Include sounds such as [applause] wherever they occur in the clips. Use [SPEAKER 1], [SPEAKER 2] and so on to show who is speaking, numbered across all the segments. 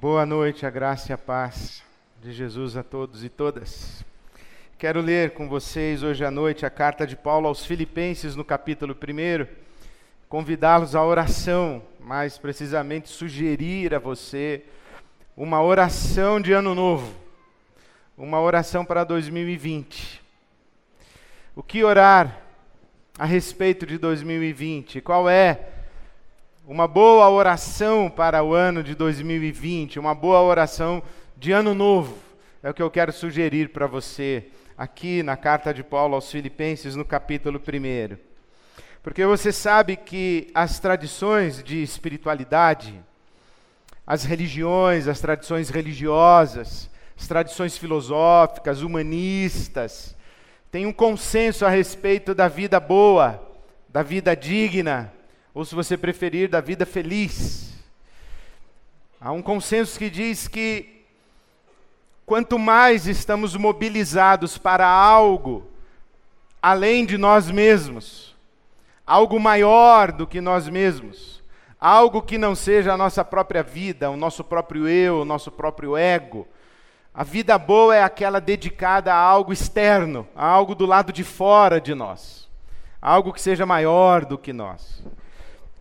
[SPEAKER 1] Boa noite, a graça e a paz de Jesus a todos e todas. Quero ler com vocês hoje à noite a carta de Paulo aos Filipenses, no capítulo 1. Convidá-los à oração, mais precisamente sugerir a você uma oração de ano novo, uma oração para 2020. O que orar a respeito de 2020? Qual é uma boa oração para o ano de 2020, uma boa oração de ano novo? É o que eu quero sugerir para você aqui na carta de Paulo aos Filipenses, no capítulo 1. Porque você sabe que as tradições de espiritualidade, as religiões, as tradições religiosas, as tradições filosóficas, humanistas, têm um consenso a respeito da vida boa, da vida digna, ou se você preferir, da vida feliz. Há um consenso que diz que Quanto mais estamos mobilizados para algo além de nós mesmos, algo maior do que nós mesmos, algo que não seja a nossa própria vida, o nosso próprio eu, o nosso próprio ego. A vida boa é aquela dedicada a algo externo, a algo do lado de fora de nós, algo que seja maior do que nós.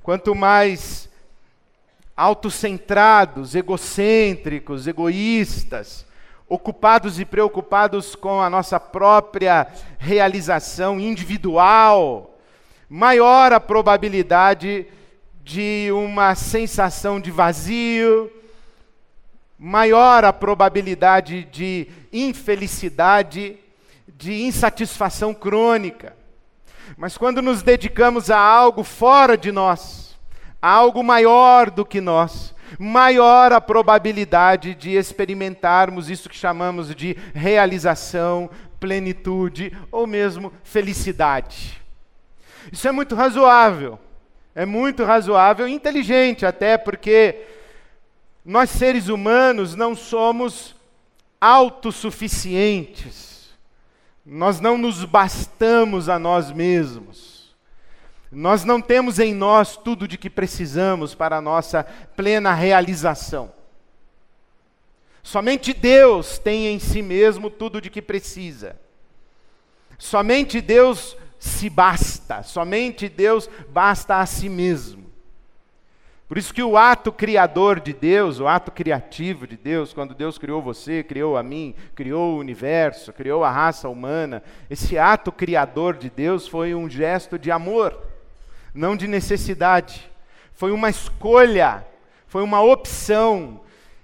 [SPEAKER 1] Quanto mais autocentrados, egocêntricos, egoístas, ocupados e preocupados com a nossa própria realização individual, maior a probabilidade de uma sensação de vazio, maior a probabilidade de infelicidade, de insatisfação crônica. Mas quando nos dedicamos a algo fora de nós, a algo maior do que nós, maior a probabilidade de experimentarmos isso que chamamos de realização, plenitude ou mesmo felicidade. Isso é muito razoável. É muito razoável e inteligente até porque nós seres humanos não somos autossuficientes. Nós não nos bastamos a nós mesmos. Nós não temos em nós tudo de que precisamos para a nossa plena realização. Somente Deus tem em si mesmo tudo de que precisa. Somente Deus se basta, somente Deus basta a si mesmo. Por isso que o ato criador de Deus, o ato criativo de Deus, quando Deus criou você, criou a mim, criou o universo, criou a raça humana, esse ato criador de Deus foi um gesto de amor não de necessidade. Foi uma escolha, foi uma opção.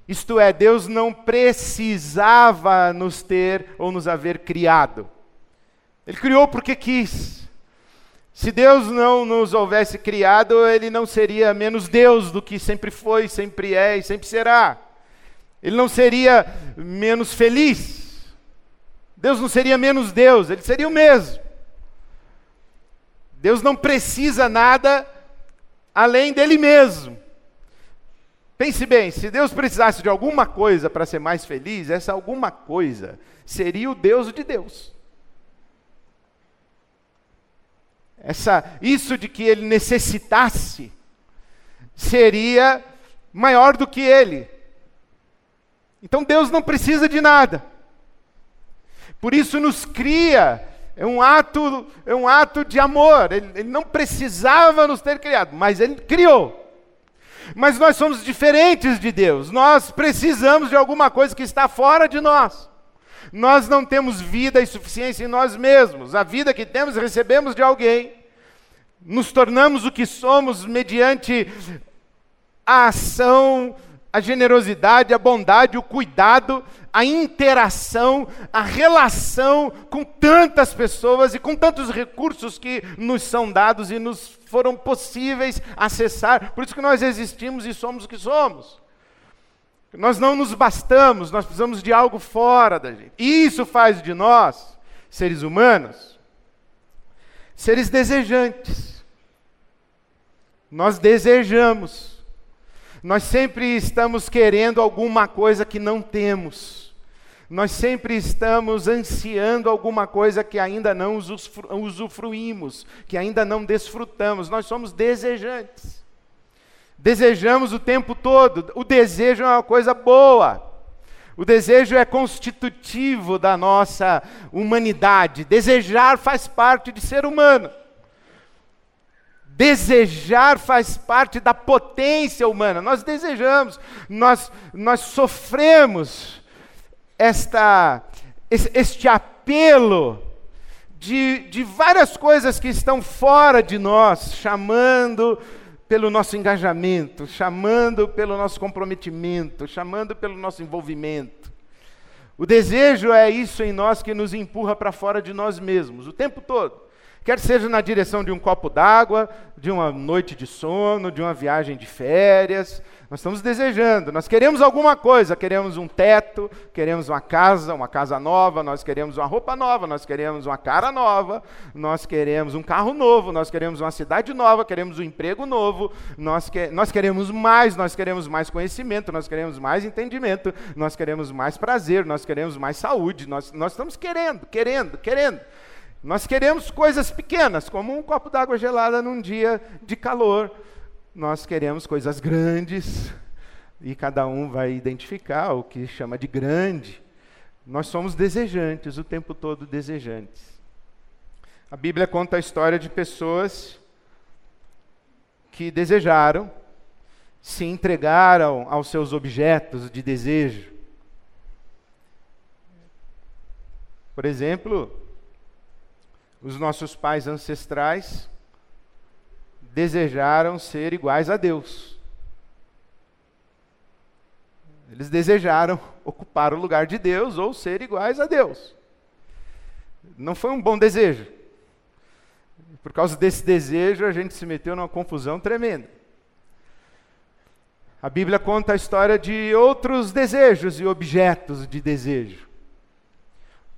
[SPEAKER 1] Isto é, Deus não precisava nos ter ou nos haver criado. Ele criou porque quis. Se Deus não nos houvesse criado, ele não seria menos Deus do que sempre foi, sempre é e sempre será. Ele não seria menos feliz. Deus não seria menos Deus, ele seria o mesmo. Deus não precisa nada além dele mesmo. Pense bem, se Deus precisasse de alguma coisa para ser mais feliz, essa alguma coisa seria o Deus de Deus. Essa, isso de que ele necessitasse seria maior do que ele. Então Deus não precisa de nada. Por isso nos cria é um ato, é um ato de amor. Ele, ele não precisava nos ter criado, mas ele criou. Mas nós somos diferentes de Deus. Nós precisamos de alguma coisa que está fora de nós. Nós não temos vida e suficiência em nós mesmos. A vida que temos recebemos de alguém. Nos tornamos o que somos mediante a ação a generosidade, a bondade, o cuidado, a interação, a relação com tantas pessoas e com tantos recursos que nos são dados e nos foram possíveis acessar. Por isso que nós existimos e somos o que somos. Nós não nos bastamos, nós precisamos de algo fora da gente. E isso faz de nós, seres humanos, seres desejantes. Nós desejamos nós sempre estamos querendo alguma coisa que não temos. Nós sempre estamos ansiando alguma coisa que ainda não usufruímos, que ainda não desfrutamos. Nós somos desejantes. Desejamos o tempo todo. O desejo é uma coisa boa. O desejo é constitutivo da nossa humanidade. Desejar faz parte de ser humano. Desejar faz parte da potência humana. Nós desejamos, nós, nós sofremos esta, este apelo de, de várias coisas que estão fora de nós, chamando pelo nosso engajamento, chamando pelo nosso comprometimento, chamando pelo nosso envolvimento. O desejo é isso em nós que nos empurra para fora de nós mesmos, o tempo todo quer seja na direção de um copo d'água, de uma noite de sono, de uma viagem de férias. Nós estamos desejando, nós queremos alguma coisa, queremos um teto, queremos uma casa, uma casa nova, nós queremos uma roupa nova, nós queremos uma cara nova, nós queremos um carro novo, nós queremos uma cidade nova, queremos um emprego novo, nós, que, nós queremos mais, nós queremos mais conhecimento, nós queremos mais entendimento, nós queremos mais prazer, nós queremos mais saúde, nós, nós estamos querendo, querendo, querendo. Nós queremos coisas pequenas, como um copo d'água gelada num dia de calor. Nós queremos coisas grandes, e cada um vai identificar o que chama de grande. Nós somos desejantes, o tempo todo desejantes. A Bíblia conta a história de pessoas que desejaram, se entregaram aos seus objetos de desejo. Por exemplo, os nossos pais ancestrais desejaram ser iguais a Deus. Eles desejaram [laughs] ocupar o lugar de Deus ou ser iguais a Deus. Não foi um bom desejo. Por causa desse desejo, a gente se meteu numa confusão tremenda. A Bíblia conta a história de outros desejos e objetos de desejo.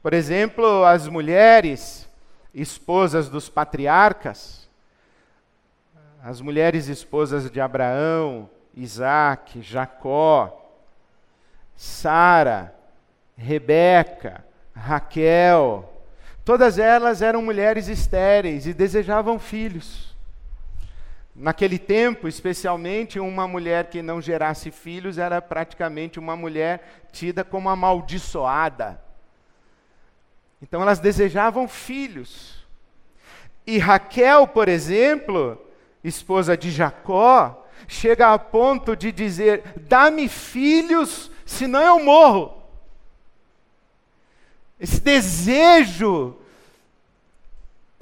[SPEAKER 1] Por exemplo, as mulheres esposas dos patriarcas, as mulheres esposas de Abraão, Isaac, Jacó, Sara, Rebeca, Raquel, todas elas eram mulheres estéreis e desejavam filhos. Naquele tempo, especialmente, uma mulher que não gerasse filhos era praticamente uma mulher tida como amaldiçoada. Então elas desejavam filhos. E Raquel, por exemplo, esposa de Jacó, chega a ponto de dizer: Dá-me filhos, senão eu morro. Esse desejo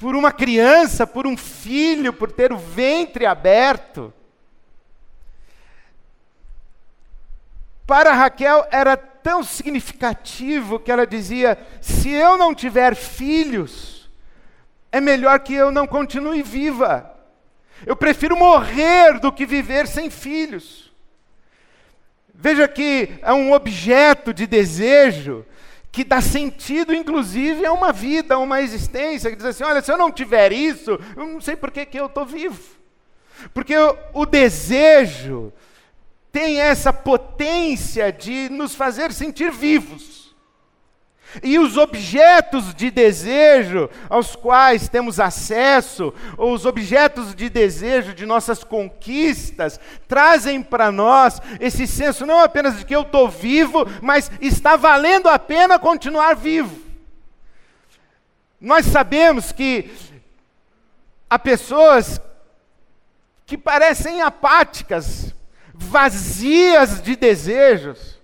[SPEAKER 1] por uma criança, por um filho, por ter o ventre aberto. Para Raquel era tão significativo que ela dizia: se eu não tiver filhos, é melhor que eu não continue viva. Eu prefiro morrer do que viver sem filhos. Veja que é um objeto de desejo que dá sentido, inclusive, a uma vida, a uma existência, que diz assim: olha, se eu não tiver isso, eu não sei por que, que eu estou vivo. Porque o, o desejo tem essa potência de nos fazer sentir vivos. E os objetos de desejo aos quais temos acesso, ou os objetos de desejo de nossas conquistas, trazem para nós esse senso não apenas de que eu estou vivo, mas está valendo a pena continuar vivo. Nós sabemos que há pessoas que parecem apáticas vazias de desejos.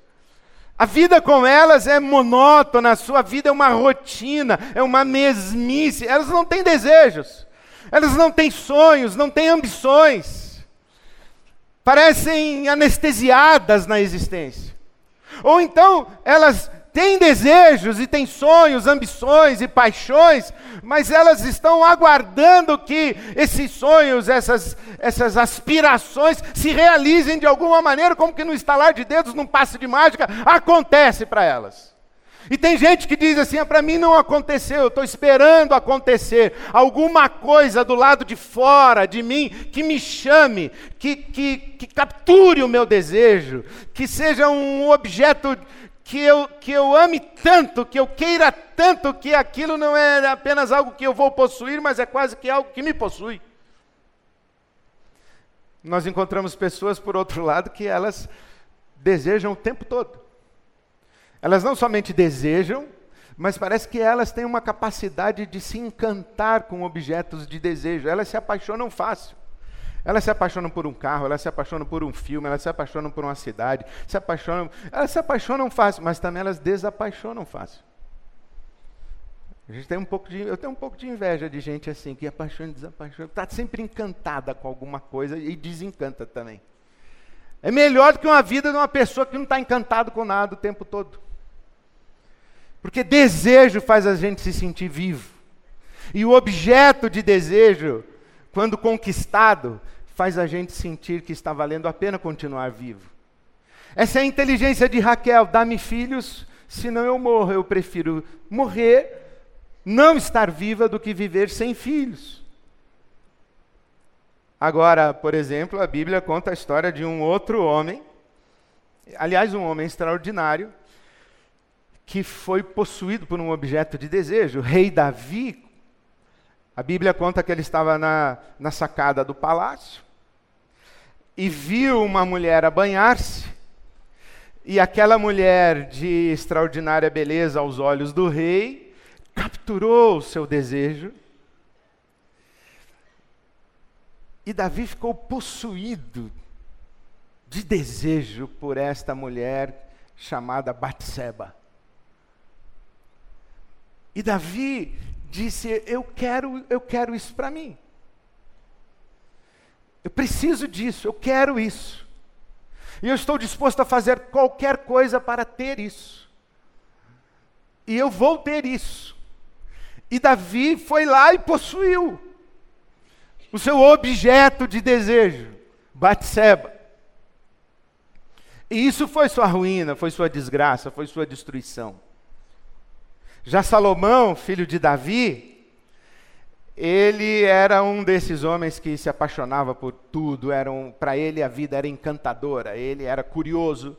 [SPEAKER 1] A vida com elas é monótona, a sua vida é uma rotina, é uma mesmice. Elas não têm desejos, elas não têm sonhos, não têm ambições. Parecem anestesiadas na existência. Ou então elas têm desejos e têm sonhos, ambições e paixões, mas elas estão aguardando que esses sonhos, essas, essas aspirações se realizem de alguma maneira, como que no estalar de dedos, num passe de mágica, acontece para elas. E tem gente que diz assim: ah, para mim não aconteceu, eu estou esperando acontecer alguma coisa do lado de fora de mim que me chame, que, que, que capture o meu desejo, que seja um objeto que eu, que eu ame tanto, que eu queira tanto, que aquilo não é apenas algo que eu vou possuir, mas é quase que algo que me possui. Nós encontramos pessoas, por outro lado, que elas desejam o tempo todo. Elas não somente desejam, mas parece que elas têm uma capacidade de se encantar com objetos de desejo. Elas se apaixonam fácil. Elas se apaixonam por um carro, elas se apaixonam por um filme, elas se apaixonam por uma cidade, se apaixonam, elas se apaixonam fácil, mas também elas desapaixonam fácil. A gente tem um pouco de, eu tenho um pouco de inveja de gente assim que apaixona e desapaixona, está sempre encantada com alguma coisa e desencanta também. É melhor do que uma vida de uma pessoa que não está encantado com nada o tempo todo. Porque desejo faz a gente se sentir vivo. E o objeto de desejo, quando conquistado, faz a gente sentir que está valendo a pena continuar vivo. Essa é a inteligência de Raquel: dá-me filhos, senão eu morro. Eu prefiro morrer, não estar viva, do que viver sem filhos. Agora, por exemplo, a Bíblia conta a história de um outro homem, aliás, um homem extraordinário, que foi possuído por um objeto de desejo. O rei Davi, a Bíblia conta que ele estava na, na sacada do palácio e viu uma mulher a banhar-se. E aquela mulher de extraordinária beleza aos olhos do rei capturou o seu desejo. E Davi ficou possuído de desejo por esta mulher chamada Batseba. E Davi disse: Eu quero, eu quero isso para mim. Eu preciso disso, eu quero isso. E eu estou disposto a fazer qualquer coisa para ter isso. E eu vou ter isso. E Davi foi lá e possuiu o seu objeto de desejo, Batseba. E isso foi sua ruína, foi sua desgraça, foi sua destruição. Já Salomão, filho de Davi, ele era um desses homens que se apaixonava por tudo, um, para ele a vida era encantadora, ele era curioso,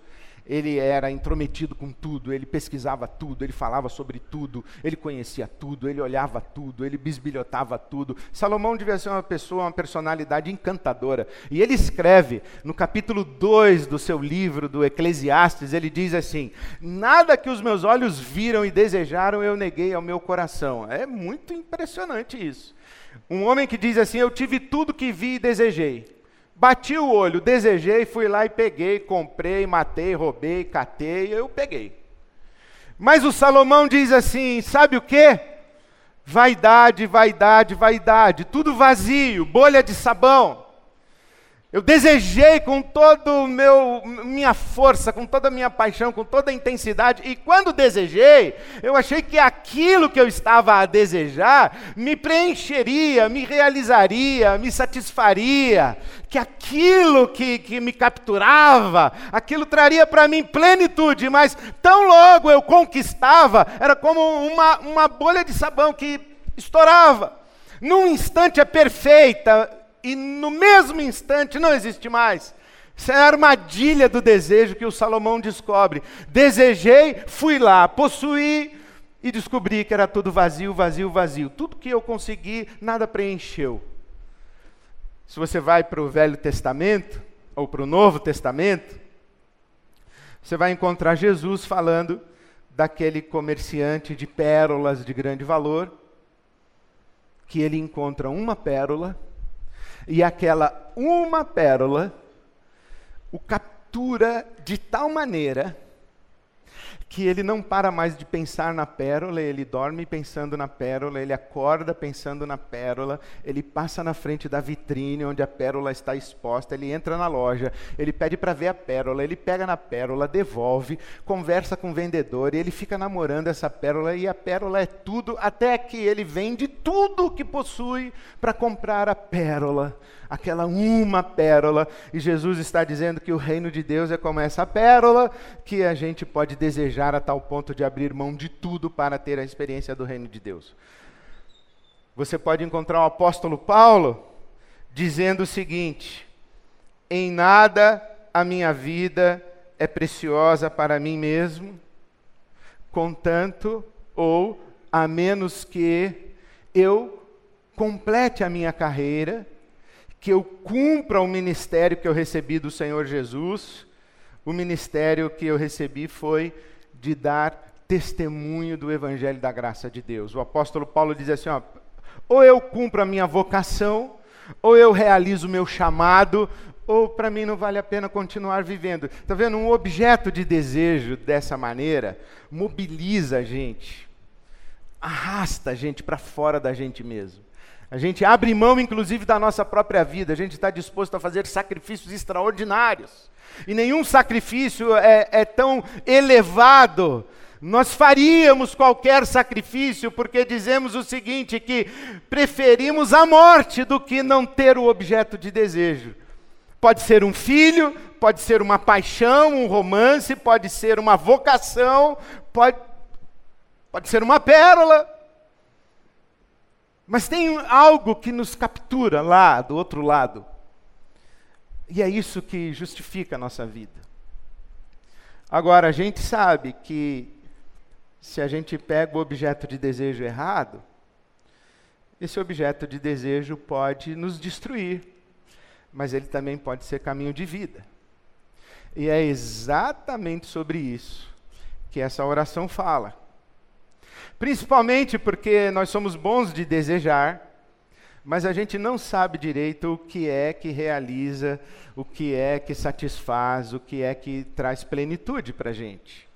[SPEAKER 1] ele era intrometido com tudo, ele pesquisava tudo, ele falava sobre tudo, ele conhecia tudo, ele olhava tudo, ele bisbilhotava tudo. Salomão devia ser uma pessoa, uma personalidade encantadora. E ele escreve no capítulo 2 do seu livro do Eclesiastes, ele diz assim: Nada que os meus olhos viram e desejaram eu neguei ao meu coração. É muito impressionante isso. Um homem que diz assim: Eu tive tudo que vi e desejei. Bati o olho, desejei, fui lá e peguei, comprei, matei, roubei, catei, eu peguei. Mas o Salomão diz assim: sabe o que? Vaidade, vaidade, vaidade, tudo vazio, bolha de sabão. Eu desejei com toda minha força, com toda a minha paixão, com toda a intensidade, e quando desejei, eu achei que aquilo que eu estava a desejar me preencheria, me realizaria, me satisfaria, que aquilo que, que me capturava, aquilo traria para mim plenitude, mas tão logo eu conquistava, era como uma, uma bolha de sabão que estourava. Num instante é perfeita, e no mesmo instante não existe mais. Isso é a armadilha do desejo que o Salomão descobre. Desejei, fui lá, possuí e descobri que era tudo vazio, vazio, vazio. Tudo que eu consegui, nada preencheu. Se você vai para o Velho Testamento, ou para o Novo Testamento, você vai encontrar Jesus falando daquele comerciante de pérolas de grande valor, que ele encontra uma pérola e aquela uma pérola o captura de tal maneira que ele não para mais de pensar na pérola, ele dorme pensando na pérola, ele acorda pensando na pérola, ele passa na frente da vitrine onde a pérola está exposta, ele entra na loja, ele pede para ver a pérola, ele pega na pérola, devolve, conversa com o vendedor, e ele fica namorando essa pérola, e a pérola é tudo, até que ele vende tudo que possui para comprar a pérola aquela uma pérola, e Jesus está dizendo que o reino de Deus é como essa pérola que a gente pode desejar a tal ponto de abrir mão de tudo para ter a experiência do reino de Deus. Você pode encontrar o apóstolo Paulo dizendo o seguinte: em nada a minha vida é preciosa para mim mesmo, contanto ou a menos que eu complete a minha carreira que eu cumpra o ministério que eu recebi do Senhor Jesus. O ministério que eu recebi foi de dar testemunho do evangelho da graça de Deus. O apóstolo Paulo diz assim, ó, ou eu cumpro a minha vocação, ou eu realizo o meu chamado, ou para mim não vale a pena continuar vivendo. Está vendo? Um objeto de desejo dessa maneira mobiliza a gente, arrasta a gente para fora da gente mesmo. A gente abre mão, inclusive, da nossa própria vida, a gente está disposto a fazer sacrifícios extraordinários. E nenhum sacrifício é, é tão elevado nós faríamos qualquer sacrifício porque dizemos o seguinte: que preferimos a morte do que não ter o objeto de desejo. Pode ser um filho, pode ser uma paixão, um romance, pode ser uma vocação, pode, pode ser uma pérola. Mas tem algo que nos captura lá do outro lado. E é isso que justifica a nossa vida. Agora, a gente sabe que se a gente pega o objeto de desejo errado, esse objeto de desejo pode nos destruir, mas ele também pode ser caminho de vida. E é exatamente sobre isso que essa oração fala. Principalmente porque nós somos bons de desejar, mas a gente não sabe direito o que é que realiza, o que é que satisfaz, o que é que traz plenitude para a gente.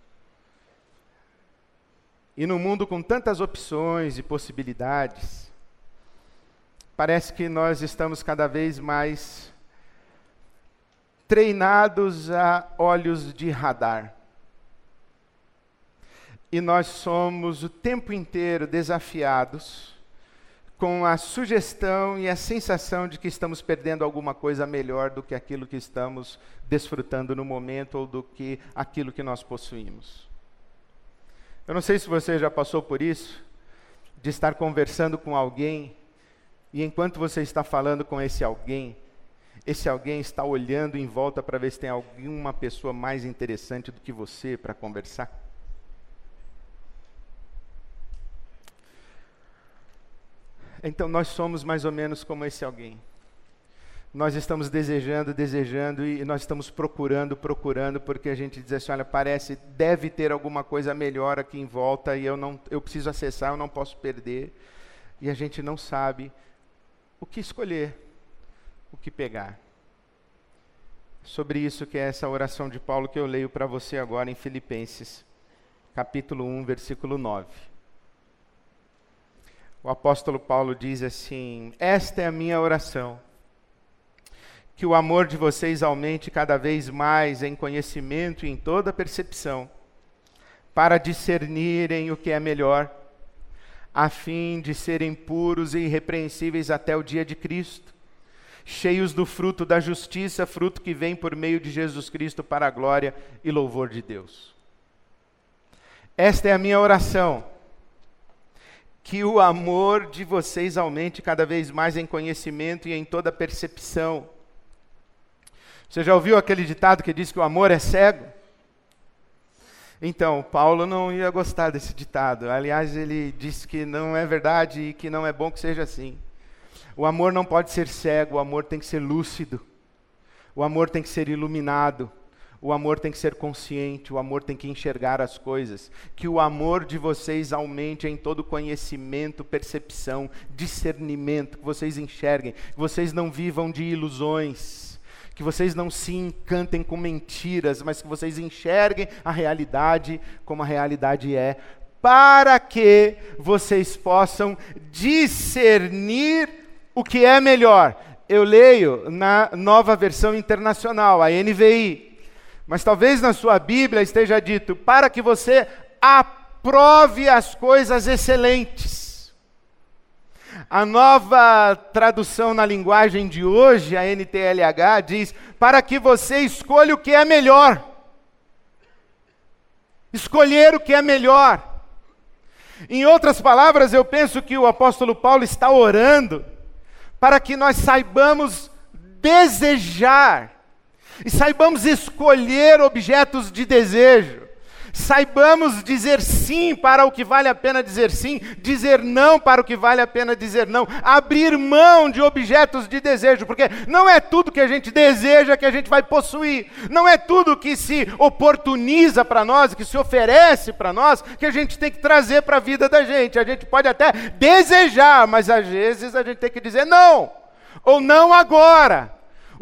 [SPEAKER 1] E no mundo com tantas opções e possibilidades, parece que nós estamos cada vez mais treinados a olhos de radar. E nós somos o tempo inteiro desafiados com a sugestão e a sensação de que estamos perdendo alguma coisa melhor do que aquilo que estamos desfrutando no momento ou do que aquilo que nós possuímos. Eu não sei se você já passou por isso, de estar conversando com alguém, e enquanto você está falando com esse alguém, esse alguém está olhando em volta para ver se tem alguma pessoa mais interessante do que você para conversar. Então nós somos mais ou menos como esse alguém nós estamos desejando, desejando e nós estamos procurando, procurando, porque a gente diz assim, olha, parece, deve ter alguma coisa melhor aqui em volta e eu não, eu preciso acessar, eu não posso perder. E a gente não sabe o que escolher, o que pegar. Sobre isso que é essa oração de Paulo que eu leio para você agora em Filipenses, capítulo 1, versículo 9. O apóstolo Paulo diz assim: Esta é a minha oração que o amor de vocês aumente cada vez mais em conhecimento e em toda percepção, para discernirem o que é melhor, a fim de serem puros e irrepreensíveis até o dia de Cristo, cheios do fruto da justiça, fruto que vem por meio de Jesus Cristo para a glória e louvor de Deus. Esta é a minha oração. Que o amor de vocês aumente cada vez mais em conhecimento e em toda percepção, você já ouviu aquele ditado que diz que o amor é cego? Então, Paulo não ia gostar desse ditado. Aliás, ele disse que não é verdade e que não é bom que seja assim. O amor não pode ser cego, o amor tem que ser lúcido. O amor tem que ser iluminado. O amor tem que ser consciente, o amor tem que enxergar as coisas. Que o amor de vocês aumente em todo conhecimento, percepção, discernimento, que vocês enxerguem, que vocês não vivam de ilusões que vocês não se encantem com mentiras, mas que vocês enxerguem a realidade como a realidade é, para que vocês possam discernir o que é melhor. Eu leio na nova versão internacional, a NVI, mas talvez na sua Bíblia esteja dito: para que você aprove as coisas excelentes. A nova tradução na linguagem de hoje, a NTLH, diz: para que você escolha o que é melhor. Escolher o que é melhor. Em outras palavras, eu penso que o apóstolo Paulo está orando para que nós saibamos desejar e saibamos escolher objetos de desejo Saibamos dizer sim para o que vale a pena dizer sim, dizer não para o que vale a pena dizer não, abrir mão de objetos de desejo, porque não é tudo que a gente deseja que a gente vai possuir, não é tudo que se oportuniza para nós, que se oferece para nós, que a gente tem que trazer para a vida da gente. A gente pode até desejar, mas às vezes a gente tem que dizer não, ou não agora.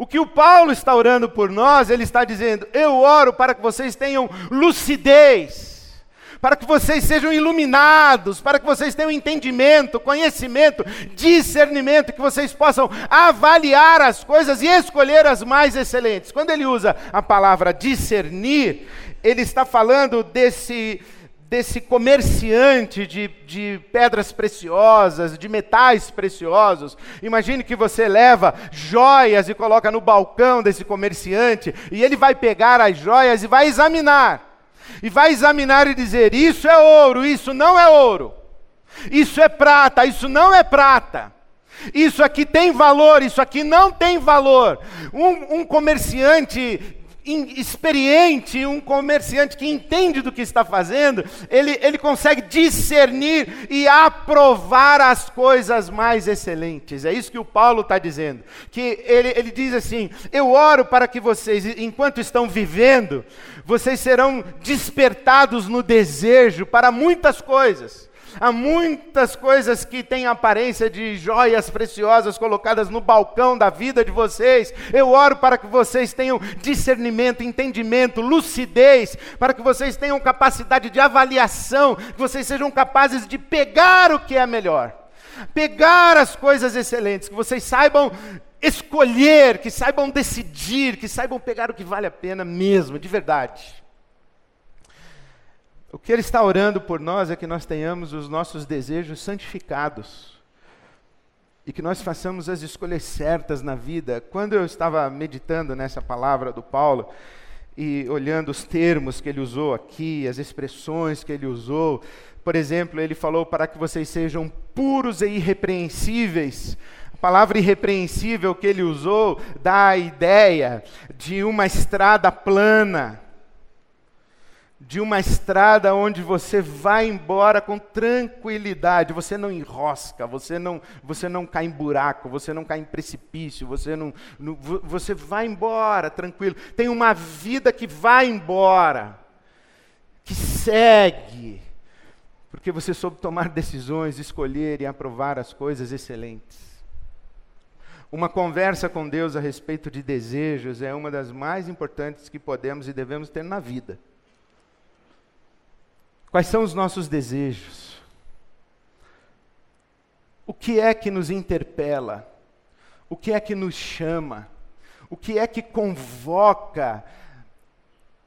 [SPEAKER 1] O que o Paulo está orando por nós, ele está dizendo: Eu oro para que vocês tenham lucidez, para que vocês sejam iluminados, para que vocês tenham entendimento, conhecimento, discernimento, que vocês possam avaliar as coisas e escolher as mais excelentes. Quando ele usa a palavra discernir, ele está falando desse desse comerciante de, de pedras preciosas, de metais preciosos. Imagine que você leva joias e coloca no balcão desse comerciante, e ele vai pegar as joias e vai examinar. E vai examinar e dizer: Isso é ouro, isso não é ouro. Isso é prata, isso não é prata. Isso aqui tem valor, isso aqui não tem valor. Um, um comerciante experiente, um comerciante que entende do que está fazendo, ele, ele consegue discernir e aprovar as coisas mais excelentes. É isso que o Paulo está dizendo. Que ele, ele diz assim: Eu oro para que vocês, enquanto estão vivendo, vocês serão despertados no desejo para muitas coisas. Há muitas coisas que têm aparência de joias preciosas colocadas no balcão da vida de vocês. Eu oro para que vocês tenham discernimento, entendimento, lucidez, para que vocês tenham capacidade de avaliação, que vocês sejam capazes de pegar o que é melhor, pegar as coisas excelentes, que vocês saibam escolher, que saibam decidir, que saibam pegar o que vale a pena mesmo, de verdade. O que ele está orando por nós é que nós tenhamos os nossos desejos santificados e que nós façamos as escolhas certas na vida. Quando eu estava meditando nessa palavra do Paulo e olhando os termos que ele usou aqui, as expressões que ele usou, por exemplo, ele falou para que vocês sejam puros e irrepreensíveis. A palavra irrepreensível que ele usou dá a ideia de uma estrada plana de uma estrada onde você vai embora com tranquilidade, você não enrosca, você não, você não cai em buraco, você não cai em precipício, você não, não você vai embora tranquilo. Tem uma vida que vai embora, que segue, porque você soube tomar decisões, escolher e aprovar as coisas excelentes. Uma conversa com Deus a respeito de desejos é uma das mais importantes que podemos e devemos ter na vida. Quais são os nossos desejos? O que é que nos interpela? O que é que nos chama? O que é que convoca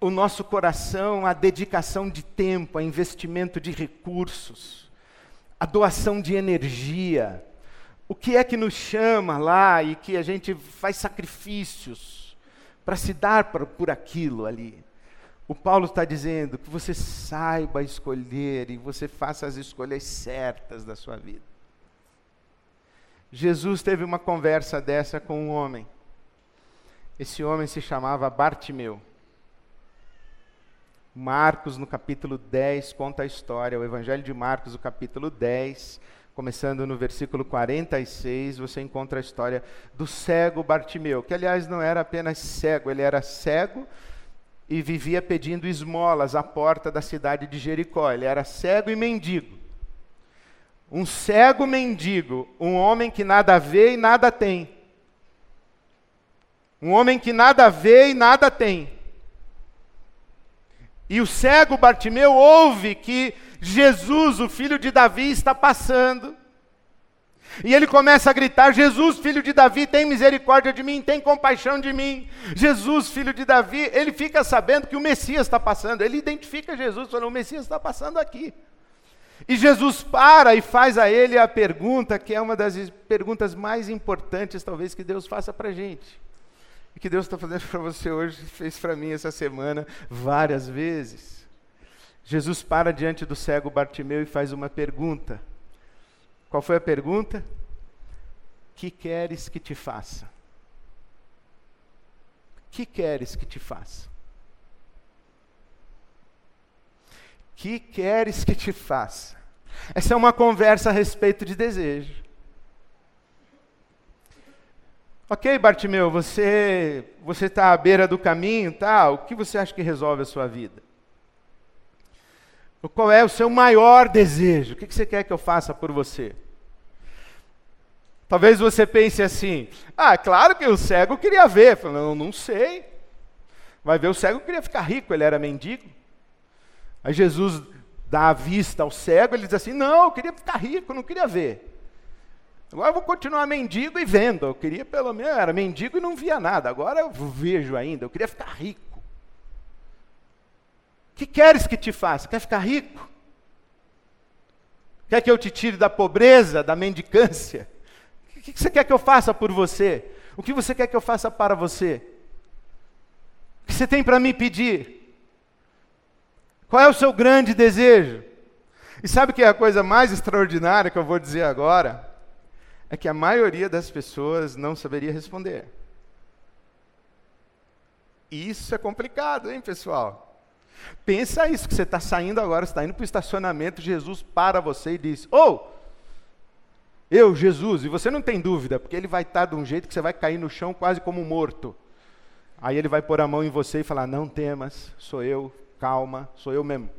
[SPEAKER 1] o nosso coração à dedicação de tempo, a investimento de recursos, a doação de energia? O que é que nos chama lá e que a gente faz sacrifícios para se dar por, por aquilo ali? O Paulo está dizendo que você saiba escolher e você faça as escolhas certas da sua vida. Jesus teve uma conversa dessa com um homem. Esse homem se chamava Bartimeu. Marcos, no capítulo 10, conta a história. O Evangelho de Marcos, no capítulo 10, começando no versículo 46, você encontra a história do cego Bartimeu, que aliás não era apenas cego, ele era cego e vivia pedindo esmolas à porta da cidade de Jericó. Ele era cego e mendigo. Um cego mendigo, um homem que nada vê e nada tem. Um homem que nada vê e nada tem. E o cego Bartimeu ouve que Jesus, o filho de Davi, está passando. E ele começa a gritar: Jesus, filho de Davi, tem misericórdia de mim, tem compaixão de mim. Jesus, filho de Davi, ele fica sabendo que o Messias está passando. Ele identifica Jesus, falando: O Messias está passando aqui. E Jesus para e faz a ele a pergunta, que é uma das perguntas mais importantes, talvez, que Deus faça para a gente. E que Deus está fazendo para você hoje, fez para mim essa semana várias vezes. Jesus para diante do cego Bartimeu e faz uma pergunta. Qual foi a pergunta? Que queres que te faça? Que queres que te faça? que queres que te faça? Essa é uma conversa a respeito de desejo. Ok, Bartimeu, você você está à beira do caminho, tá? O que você acha que resolve a sua vida? Qual é o seu maior desejo? O que você quer que eu faça por você? Talvez você pense assim: ah, claro que o cego queria ver. Falei, não, não sei. Vai ver, o cego queria ficar rico, ele era mendigo. Aí Jesus dá a vista ao cego, ele diz assim: não, eu queria ficar rico, não queria ver. Agora eu vou continuar mendigo e vendo. Eu queria pelo menos, eu era mendigo e não via nada. Agora eu vejo ainda, eu queria ficar rico. O que queres que te faça? Quer ficar rico? Quer que eu te tire da pobreza, da mendicância? Que você quer que eu faça por você? O que você quer que eu faça para você? O que você tem para me pedir? Qual é o seu grande desejo? E sabe o que é a coisa mais extraordinária que eu vou dizer agora? É que a maioria das pessoas não saberia responder. Isso é complicado, hein, pessoal? Pensa isso, que você está saindo agora, você está indo para o estacionamento, Jesus para você e diz, ô, oh, eu, Jesus, e você não tem dúvida, porque ele vai estar de um jeito que você vai cair no chão quase como morto. Aí ele vai pôr a mão em você e falar: Não temas, sou eu, calma, sou eu mesmo.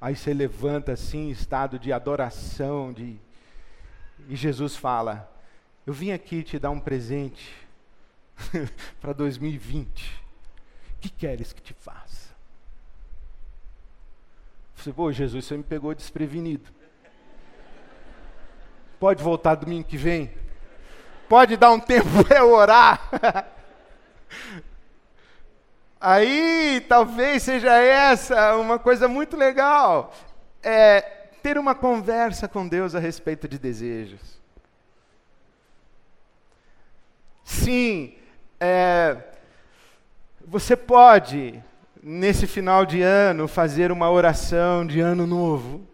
[SPEAKER 1] Aí você levanta assim, em estado de adoração, de... e Jesus fala: Eu vim aqui te dar um presente para 2020. O que queres que te faça? Você, pô, Jesus, você me pegou desprevenido. Pode voltar domingo que vem? Pode dar um [laughs] tempo para eu orar? Aí talvez seja essa uma coisa muito legal. É ter uma conversa com Deus a respeito de desejos. Sim, é, você pode, nesse final de ano, fazer uma oração de ano novo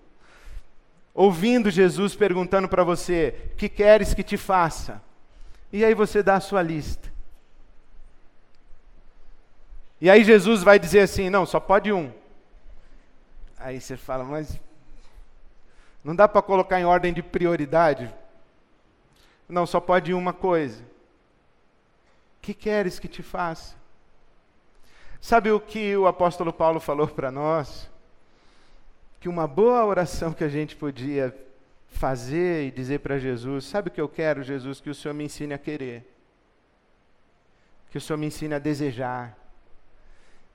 [SPEAKER 1] ouvindo Jesus perguntando para você: "Que queres que te faça?" E aí você dá a sua lista. E aí Jesus vai dizer assim: "Não, só pode um." Aí você fala: "Mas não dá para colocar em ordem de prioridade?" Não, só pode uma coisa. Que queres que te faça? Sabe o que o apóstolo Paulo falou para nós? Que uma boa oração que a gente podia fazer e dizer para Jesus: Sabe o que eu quero, Jesus? Que o Senhor me ensine a querer, que o Senhor me ensine a desejar,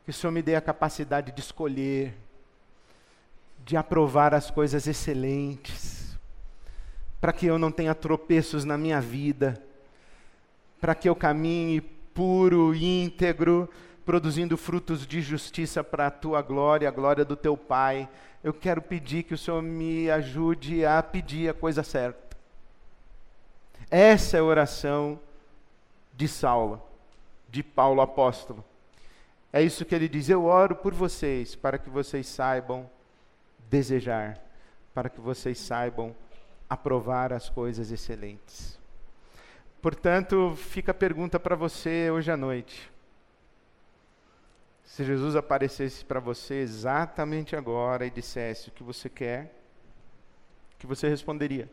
[SPEAKER 1] que o Senhor me dê a capacidade de escolher, de aprovar as coisas excelentes, para que eu não tenha tropeços na minha vida, para que eu caminhe puro, íntegro, produzindo frutos de justiça para a tua glória, a glória do teu Pai eu quero pedir que o Senhor me ajude a pedir a coisa certa. Essa é a oração de Saulo, de Paulo apóstolo. É isso que ele diz: Eu oro por vocês, para que vocês saibam desejar, para que vocês saibam aprovar as coisas excelentes. Portanto, fica a pergunta para você hoje à noite. Se Jesus aparecesse para você exatamente agora e dissesse o que você quer, o que você responderia?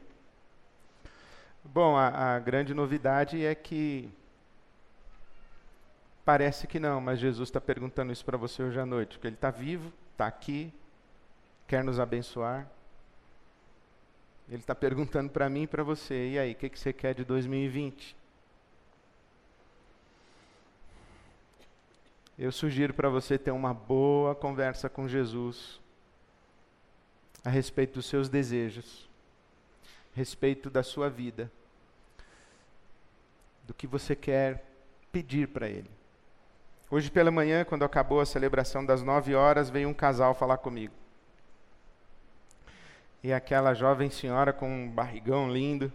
[SPEAKER 1] Bom, a, a grande novidade é que parece que não, mas Jesus está perguntando isso para você hoje à noite, porque Ele está vivo, está aqui, quer nos abençoar. Ele está perguntando para mim e para você, e aí, o que, que você quer de 2020? Eu sugiro para você ter uma boa conversa com Jesus a respeito dos seus desejos, a respeito da sua vida, do que você quer pedir para Ele. Hoje pela manhã, quando acabou a celebração das nove horas, veio um casal falar comigo. E aquela jovem senhora com um barrigão lindo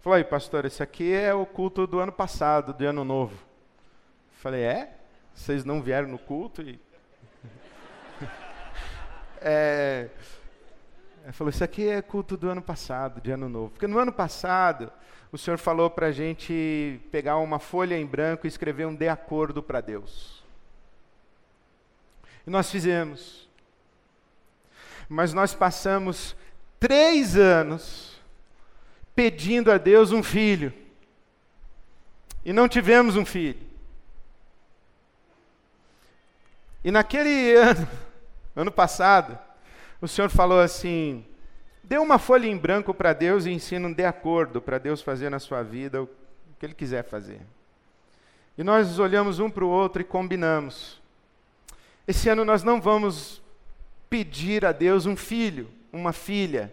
[SPEAKER 1] falou: Oi, pastor, esse aqui é o culto do ano passado, do ano novo. Falei: É? Vocês não vieram no culto e. [laughs] é, falou: Isso aqui é culto do ano passado, de ano novo. Porque no ano passado, o Senhor falou para a gente pegar uma folha em branco e escrever um de acordo para Deus. E nós fizemos. Mas nós passamos três anos pedindo a Deus um filho. E não tivemos um filho. E naquele ano, [laughs] ano passado, o Senhor falou assim: dê uma folha em branco para Deus e ensina um de acordo para Deus fazer na sua vida o que Ele quiser fazer. E nós olhamos um para o outro e combinamos. Esse ano nós não vamos pedir a Deus um filho, uma filha.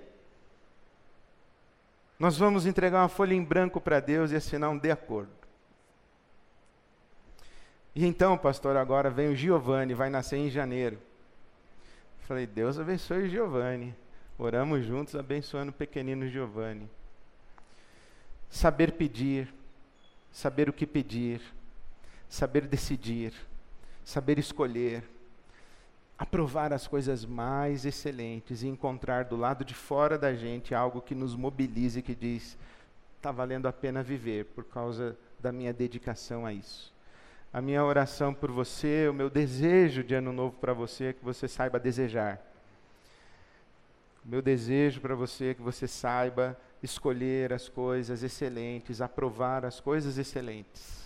[SPEAKER 1] Nós vamos entregar uma folha em branco para Deus e assinar um de acordo. E então, pastor, agora vem o Giovanni, vai nascer em janeiro. Falei, Deus abençoe o Giovanni. Oramos juntos, abençoando o pequenino Giovanni. Saber pedir, saber o que pedir, saber decidir, saber escolher, aprovar as coisas mais excelentes e encontrar do lado de fora da gente algo que nos mobilize, que diz: está valendo a pena viver por causa da minha dedicação a isso a minha oração por você, o meu desejo de ano novo para você é que você saiba desejar. O meu desejo para você é que você saiba escolher as coisas excelentes, aprovar as coisas excelentes.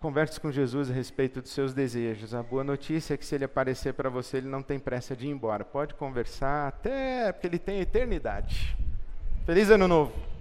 [SPEAKER 1] Converse com Jesus a respeito dos seus desejos. A boa notícia é que se ele aparecer para você, ele não tem pressa de ir embora. Pode conversar até porque ele tem eternidade. Feliz ano novo.